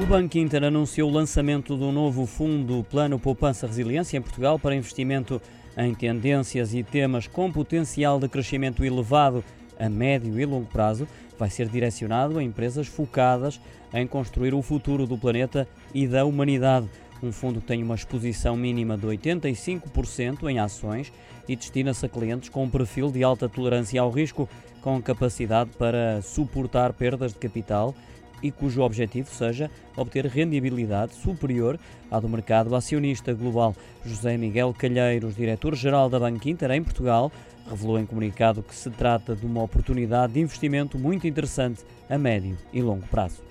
O Banco Inter anunciou o lançamento do novo fundo Plano Poupança Resiliência em Portugal para investimento em tendências e temas com potencial de crescimento elevado a médio e longo prazo. Vai ser direcionado a empresas focadas em construir o futuro do planeta e da humanidade. Um fundo que tem uma exposição mínima de 85% em ações e destina-se a clientes com um perfil de alta tolerância ao risco, com capacidade para suportar perdas de capital e cujo objetivo seja obter rendibilidade superior à do mercado acionista global. José Miguel Calheiros, diretor-geral da Banco Inter em Portugal, revelou em comunicado que se trata de uma oportunidade de investimento muito interessante a médio e longo prazo.